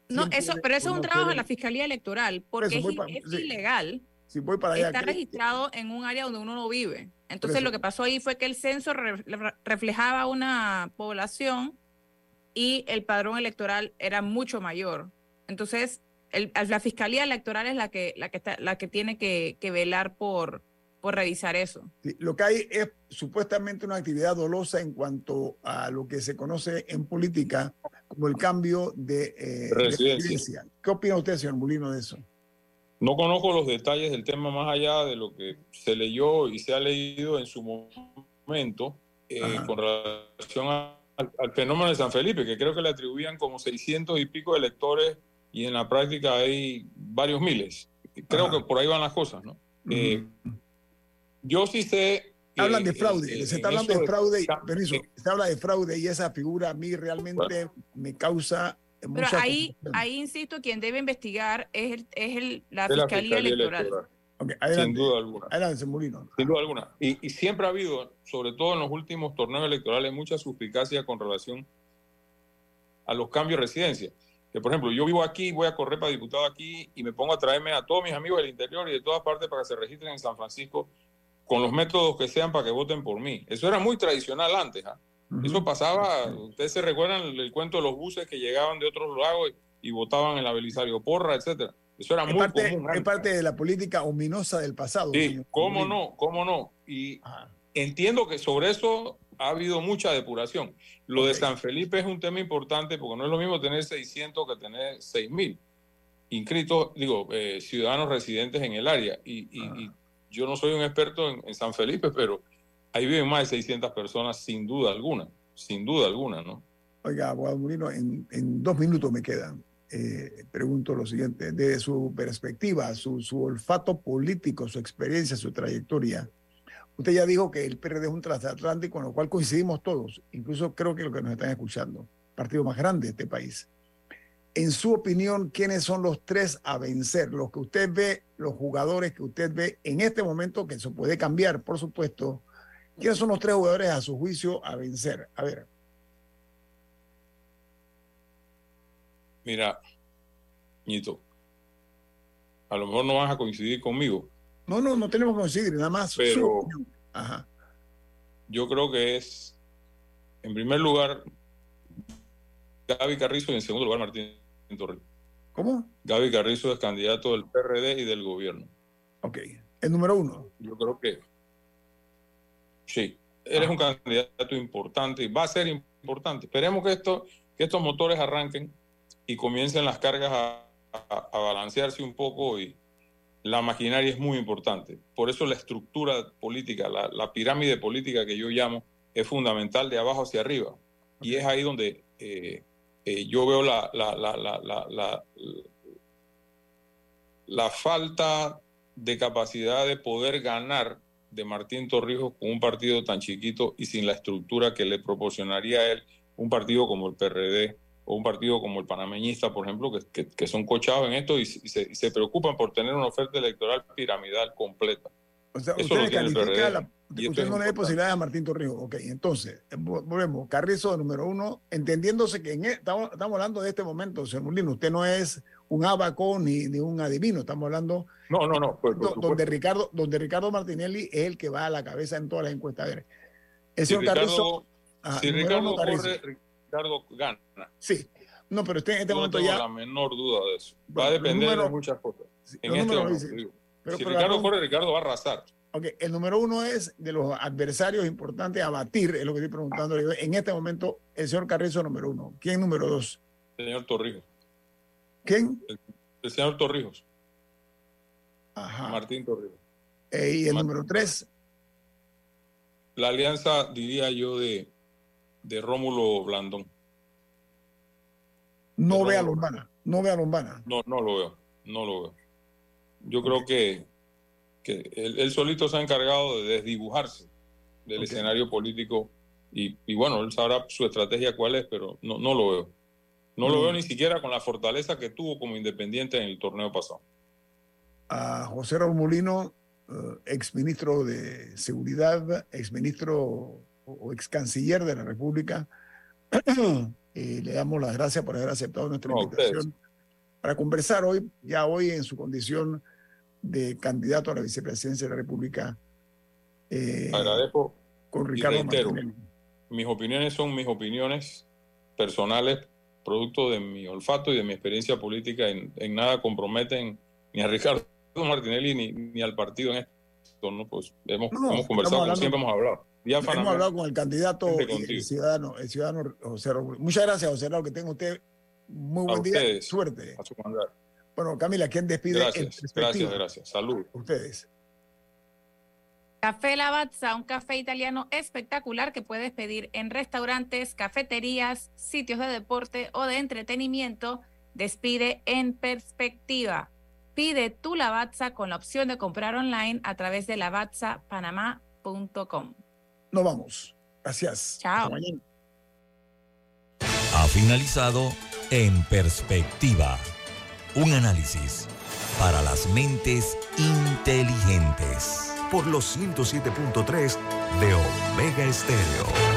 No, eso, pero eso es un trabajo de la Fiscalía Electoral, porque eso, es, sí. ilegal Si voy para allá, estar ¿qué- registrado en un área donde uno no vive. Entonces lo que pasó ahí fue que el censo re- re- reflejaba una población y el padrón electoral era mucho mayor. Entonces el- la Fiscalía Electoral es la que, la que, está- la que tiene que, que velar por, por revisar eso. Sí, Lo que hay es supuestamente una actividad dolosa en cuanto a lo que se conoce en política como el cambio de, eh, de Residencia. residencia. ¿Qué opina usted, señor Mulino, de eso? No conozco los detalles del tema más allá de lo que se leyó y se ha leído en su momento eh, con relación a- al, al fenómeno de San Felipe, que creo que le atribuían como 600 y pico de electores y en la práctica hay varios miles. Creo Ajá. que por ahí van las cosas, ¿no? Eh, yo sí sé... Hablan de fraude, eh, se está hablando de fraude, permiso, se habla de fraude y esa figura a mí realmente me causa Pero ahí, ahí insisto, quien debe investigar es, el, es el- la, Fiscalía, Electoral. Sin adelante, duda alguna. adelante, Mulino. Sin duda alguna. Y, y siempre ha habido, sobre todo en los últimos torneos electorales, mucha suspicacia con relación a los cambios de residencia. Que, por ejemplo, yo vivo aquí, voy a correr para diputado aquí y me pongo a traerme a todos mis amigos del interior y de todas partes para que se registren en San Francisco con los métodos que sean para que voten por mí. Eso era muy tradicional antes. ¿ah? Eso pasaba, ustedes se recuerdan el, el cuento de los buses que llegaban de otros lados y, y votaban en la Belisario Porra, etcétera. Eso era Es muy parte, común. es parte de la política ominosa del pasado. Sí, señor cómo no, cómo no. Y entiendo que sobre eso ha habido mucha depuración. Lo de Ok. San Felipe es un tema importante porque no es lo mismo tener 600 que tener 6.000 inscritos, digo, eh, ciudadanos residentes en el área. Y, y- y yo no soy un experto en, en San Felipe, pero ahí viven más de 600 personas sin duda alguna, sin duda alguna, ¿no? Oiga, abogado Mulino, en, en dos minutos me quedan. Eh, pregunto lo siguiente, desde su perspectiva, su, su olfato político, su experiencia, su trayectoria, usted ya dijo que el PRD es un transatlántico, con lo cual coincidimos todos, incluso creo que los que nos están escuchando, partido más grande de este país. En su opinión, ¿quiénes son los tres a vencer? Los que usted ve, los jugadores que usted ve en este momento, que eso puede cambiar, por supuesto. ¿Quiénes son los tres jugadores a su juicio a vencer? A ver. Mira, Ñito, a lo mejor no vas a coincidir conmigo, No, no, no tenemos que coincidir, nada más. Pero-. Ajá. yo creo que es, en primer lugar, Gaby Carrizo y en segundo lugar Martín Torres. ¿Cómo? Gaby Carrizo es candidato del PRD y del gobierno. Ok. El número uno. Yo creo que sí, él es un candidato importante y va a ser importante. Esperemos que, esto, que estos motores arranquen y comiencen las cargas a, a- a balancearse un poco y la maquinaria es muy importante. Por eso la estructura política, la, la pirámide política que yo llamo, es fundamental de abajo hacia arriba. Y es ahí donde eh, eh, yo veo la, la, la, la, la, la- la falta de capacidad de poder ganar de Martín Torrijos con un partido tan chiquito y sin la estructura que le proporcionaría a él un partido como el PRD o un partido como el panameñista, por ejemplo, que, que- que son cochados en esto y, se- y se, y se preocupan por tener una oferta electoral piramidal completa. O sea, Eso lo usted tiene el califica PRD. la- usted no le da posibilidades a Martín Torrijos. Ok, entonces, vo- volvemos. Carrizo, número uno, entendiéndose que en e- estamos, estamos hablando de este momento, señor Molino. Usted no es un abaco ni, ni un adivino. Estamos hablando No, no, no. pues, do- donde, Ricardo, donde Ricardo Martinelli es el que va a la cabeza en todas las encuestas. El Si señor Ricardo, Carrizo. ajá, si Ricardo uno, Carrizo. corre, Ricardo gana. Sí. No, pero usted en este no momento tengo ya. la menor duda de eso. Va a depender de muchas cosas. En este momento, digo. Pero- si pero Ricardo corre, Ricardo va a arrasar. Ok, el número uno es de los adversarios importantes a batir, es lo que estoy preguntando. En este momento, el señor Carrizo número uno. ¿Quién número dos? Señor Torrijos. ¿Quién? El señor Torrijos. Ajá. Martín Torrijos. Eh, y el número tres, La alianza, diría yo, de, de Rómulo Blandón. no ve a Lombana. No ve a Lombana. No, no lo veo. No lo veo. Yo creo que, que él, él solito se ha encargado de desdibujarse del escenario político y, y bueno, él sabrá su estrategia cuál es, pero no, no lo veo. No lo Mm. veo ni siquiera con la fortaleza que tuvo como independiente en el torneo pasado. A José Raúl Molino, eh, exministro de Seguridad, exministro o, o ex canciller de la República. Eh, le damos las gracias por haber aceptado nuestra No, invitación para conversar hoy, ya hoy en su condición de candidato a la vicepresidencia de la República. eh, Agradezco con Ricardo reitero, Martinelli. mis opiniones son mis opiniones personales, producto de mi olfato y de mi experiencia política. En, en nada comprometen ni a Ricardo Martinelli ni, ni al partido en esto. ¿no? Pues hemos, No, hemos conversado, como siempre hemos hablado. Hemos Diáfanamente. hablado con el candidato el ciudadano, el ciudadano José Raúl. Muchas gracias, José Raúl, que tenga usted muy A buen día. ustedes. Suerte. A su mandato. Bueno, Camila, ¿quién despide? Gracias, gracias, gracias. Salud. Ustedes. Café Lavazza, un café italiano espectacular que puedes pedir en restaurantes, cafeterías, sitios de deporte o de entretenimiento. Despide en perspectiva. Pide tu Lavazza con la opción de comprar online a través de lavazzapanamá.com. Nos vamos. Gracias. Chao. Hasta mañana. Ha finalizado En Perspectiva, un análisis para las mentes inteligentes. Por los 107.3 de Omega Estéreo.